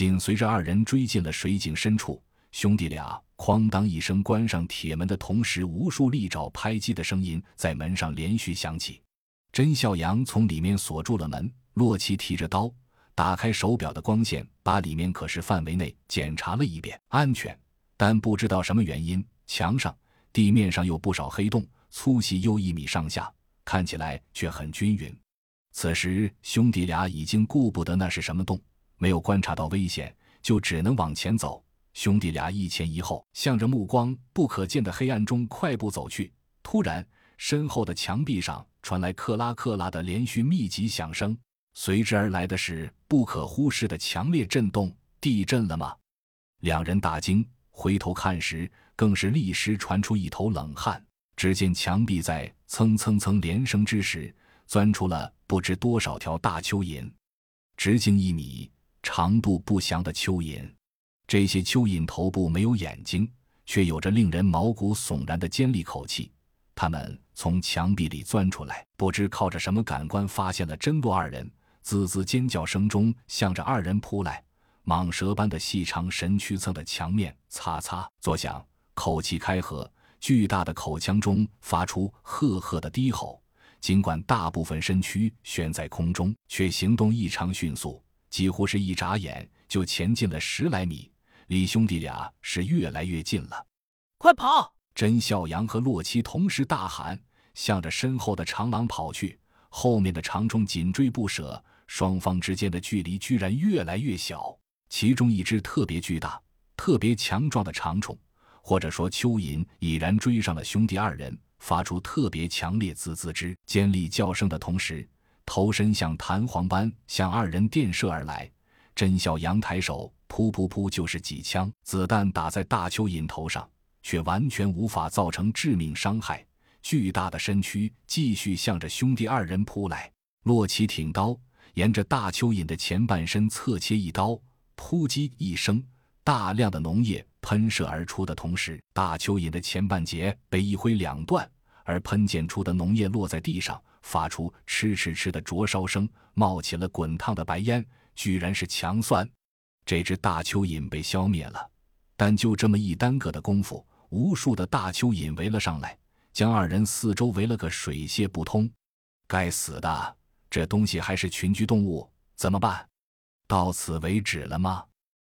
紧随着二人追进了水井深处，兄弟俩哐当一声关上铁门的同时，无数利爪拍击的声音在门上连续响起。甄孝阳从里面锁住了门，洛奇提着刀，打开手表的光线，把里面可视范围内检查了一遍，安全。但不知道什么原因，墙上、地面上有不少黑洞，粗细又一米上下，看起来却很均匀。此时兄弟俩已经顾不得那是什么洞。没有观察到危险，就只能往前走。兄弟俩一前一后，向着目光不可见的黑暗中快步走去。突然，身后的墙壁上传来克拉克拉的连续密集响声，随之而来的是不可忽视的强烈震动。地震了吗？两人大惊，回头看时，更是立时传出一头冷汗。只见墙壁在蹭蹭蹭连声之时，钻出了不知多少条大蚯蚓，直径一米。长度不详的蚯蚓，这些蚯蚓头部没有眼睛，却有着令人毛骨悚然的尖利口气。它们从墙壁里钻出来，不知靠着什么感官发现了真洛二人，滋滋尖叫声中向着二人扑来。蟒蛇般的细长神躯蹭的墙面擦擦作响，口气开合，巨大的口腔中发出赫赫的低吼。尽管大部分身躯悬在空中，却行动异常迅速。几乎是一眨眼就前进了十来米，李兄弟俩是越来越近了。快跑！甄孝阳和洛奇同时大喊，向着身后的长廊跑去。后面的长虫紧追不舍，双方之间的距离居然越来越小。其中一只特别巨大、特别强壮的长虫，或者说蚯蚓，已然追上了兄弟二人，发出特别强烈滋滋之尖利叫声的同时。头身像弹簧般向二人电射而来，甄小阳抬手，噗噗噗就是几枪，子弹打在大蚯蚓头上，却完全无法造成致命伤害。巨大的身躯继续向着兄弟二人扑来。洛奇挺刀，沿着大蚯蚓的前半身侧切一刀，扑叽一声，大量的脓液喷射而出的同时，大蚯蚓的前半截被一挥两断，而喷溅出的脓液落在地上。发出哧哧哧的灼烧声，冒起了滚烫的白烟，居然是强酸。这只大蚯蚓被消灭了，但就这么一耽搁的功夫，无数的大蚯蚓围了上来，将二人四周围了个水泄不通。该死的，这东西还是群居动物，怎么办？到此为止了吗？